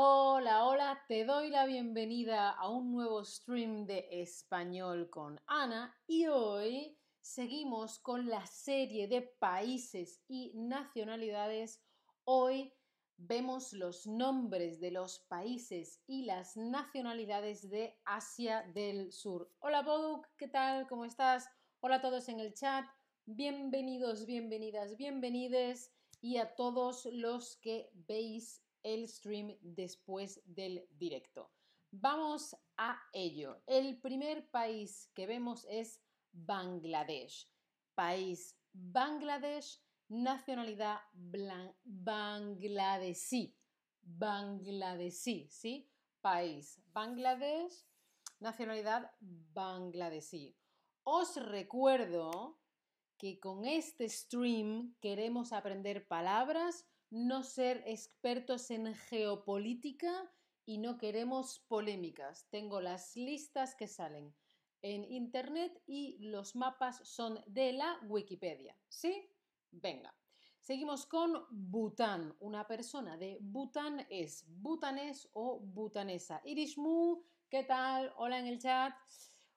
Hola, hola, te doy la bienvenida a un nuevo stream de español con Ana y hoy seguimos con la serie de países y nacionalidades. Hoy vemos los nombres de los países y las nacionalidades de Asia del Sur. Hola Boduk, ¿qué tal? ¿Cómo estás? Hola a todos en el chat. Bienvenidos, bienvenidas, bienvenides y a todos los que veis el stream después del directo. Vamos a ello. El primer país que vemos es Bangladesh. País Bangladesh, nacionalidad bangladesí. Bangladesí, ¿sí? País Bangladesh, nacionalidad bangladesí. Os recuerdo que con este stream queremos aprender palabras no ser expertos en geopolítica y no queremos polémicas. Tengo las listas que salen en internet y los mapas son de la Wikipedia. ¿Sí? Venga. Seguimos con Bután. Una persona de Bután es butanés o butanesa. Irishmu, ¿qué tal? Hola en el chat.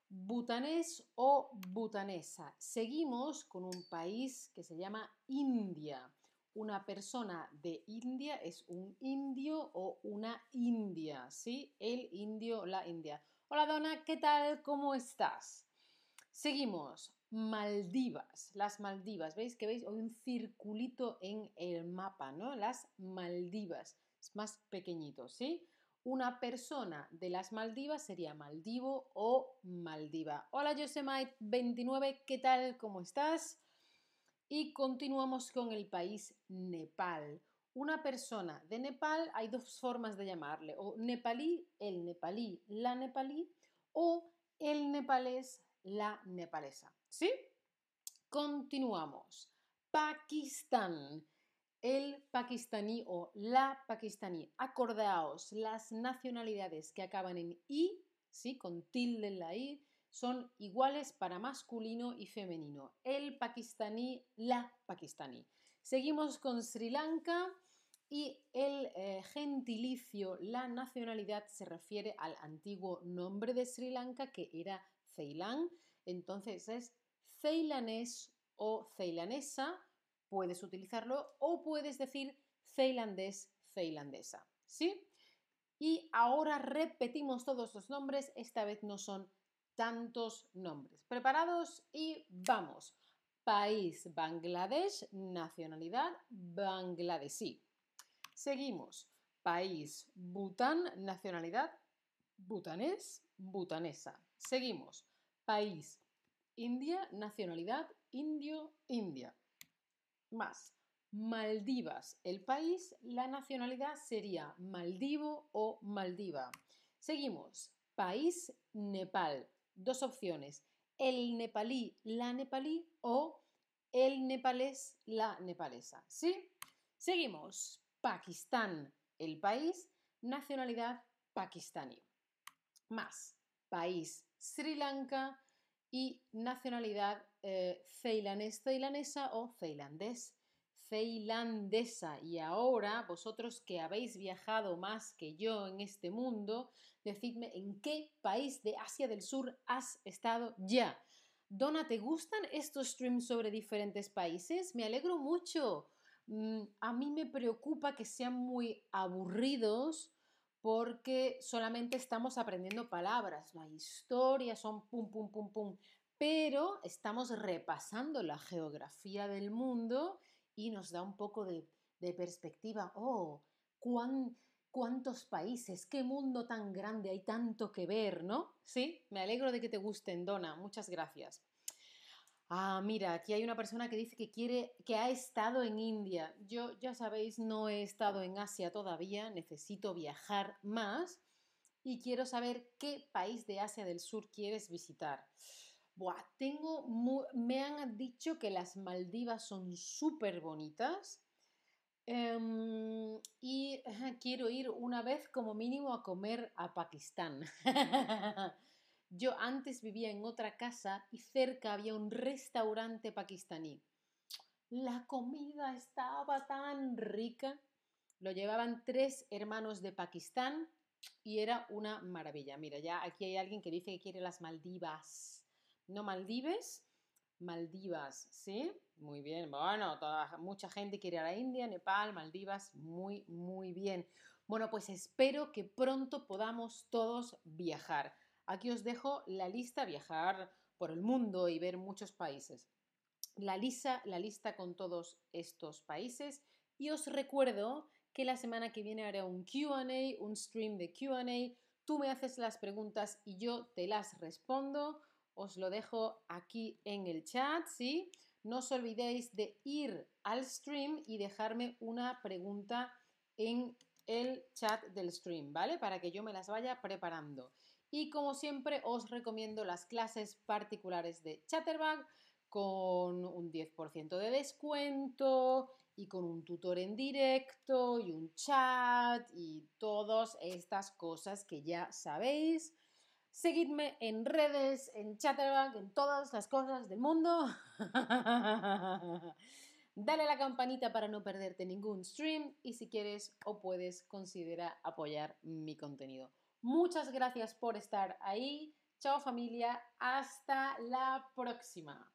Butanés o butanesa. Seguimos con un país que se llama India una persona de India es un indio o una india, ¿sí? El indio, la india. Hola Donna, ¿qué tal? ¿Cómo estás? Seguimos. Maldivas, las Maldivas. ¿Veis que veis? Hay un circulito en el mapa, ¿no? Las Maldivas. Es más pequeñito, ¿sí? Una persona de las Maldivas sería Maldivo o Maldiva. Hola Yosemite29, ¿qué tal? ¿Cómo estás? Y continuamos con el país Nepal. Una persona de Nepal, hay dos formas de llamarle, o nepalí, el nepalí, la nepalí, o el nepalés, la nepalesa. ¿Sí? Continuamos. Pakistán. El pakistaní o la pakistaní. Acordaos, las nacionalidades que acaban en i, ¿sí? Con tilde en la i, son iguales para masculino y femenino. El pakistaní, la pakistaní. Seguimos con Sri Lanka y el eh, gentilicio, la nacionalidad se refiere al antiguo nombre de Sri Lanka que era Ceilán. Entonces es ceilanés o ceilanesa, puedes utilizarlo o puedes decir ceilandés, ceilandesa. ¿Sí? Y ahora repetimos todos los nombres, esta vez no son tantos nombres. ¿Preparados? Y vamos. País Bangladesh, nacionalidad bangladesí. Seguimos. País Bután, nacionalidad butanés, butanesa. Seguimos. País India, nacionalidad indio, India. Más. Maldivas, el país, la nacionalidad sería Maldivo o Maldiva. Seguimos. País Nepal, dos opciones, el nepalí, la nepalí o el nepalés, la nepalesa. ¿Sí? Seguimos. Pakistán, el país, nacionalidad pakistaní. Más. País Sri Lanka y nacionalidad eh, ceilanés, ceilanesa o ceilandés Y ahora, vosotros que habéis viajado más que yo en este mundo, decidme en qué país de Asia del Sur has estado ya. Donna, ¿te gustan estos streams sobre diferentes países? Me alegro mucho. Mm, a mí me preocupa que sean muy aburridos porque solamente estamos aprendiendo palabras. La historia son pum, pum, pum, pum. Pero estamos repasando la geografía del mundo y nos da un poco de, perspectiva. Oh, cuántos países, qué mundo tan grande, hay tanto que ver, ¿no? Sí, me alegro de que te gusten, Donna, muchas gracias. Ah, mira, aquí hay una persona que dice que quiere, que ha estado en India. Yo, ya sabéis, no he estado en Asia todavía, necesito viajar más y quiero saber qué país de Asia del Sur quieres visitar. Tengo me han dicho que las Maldivas son súper bonitas em, y quiero ir una vez como mínimo a comer a Pakistán. Yo antes vivía en otra casa y cerca había un restaurante pakistaní. La comida estaba tan rica. Lo llevaban tres hermanos de Pakistán y era una maravilla. Mira, ya aquí hay alguien que dice que quiere las Maldivas. No Maldives, Maldivas, ¿sí? Muy bien. Bueno, toda, mucha gente quiere ir a la India, Nepal, Maldivas. Muy, muy bien. Bueno, pues espero que pronto podamos todos viajar. Aquí os dejo la lista, viajar por el mundo y ver muchos países. La lista, la lista con todos estos países. Y os recuerdo que la semana que viene haré un QA, un stream de QA. Tú me haces las preguntas y yo te las respondo. Os lo dejo aquí en el chat, ¿sí? No os olvidéis de ir al stream y dejarme una pregunta en el chat del stream, ¿vale? Para que yo me las vaya preparando. Y como siempre os recomiendo las clases particulares de Chatterbug con un 10% de descuento y con un tutor en directo y un chat y todas estas cosas que ya sabéis. Seguidme en redes, en Chatterbug, en todas las cosas del mundo. Dale a la campanita para no perderte ningún stream y si quieres o puedes considera apoyar mi contenido. Muchas gracias por estar ahí. Chao familia, hasta la próxima.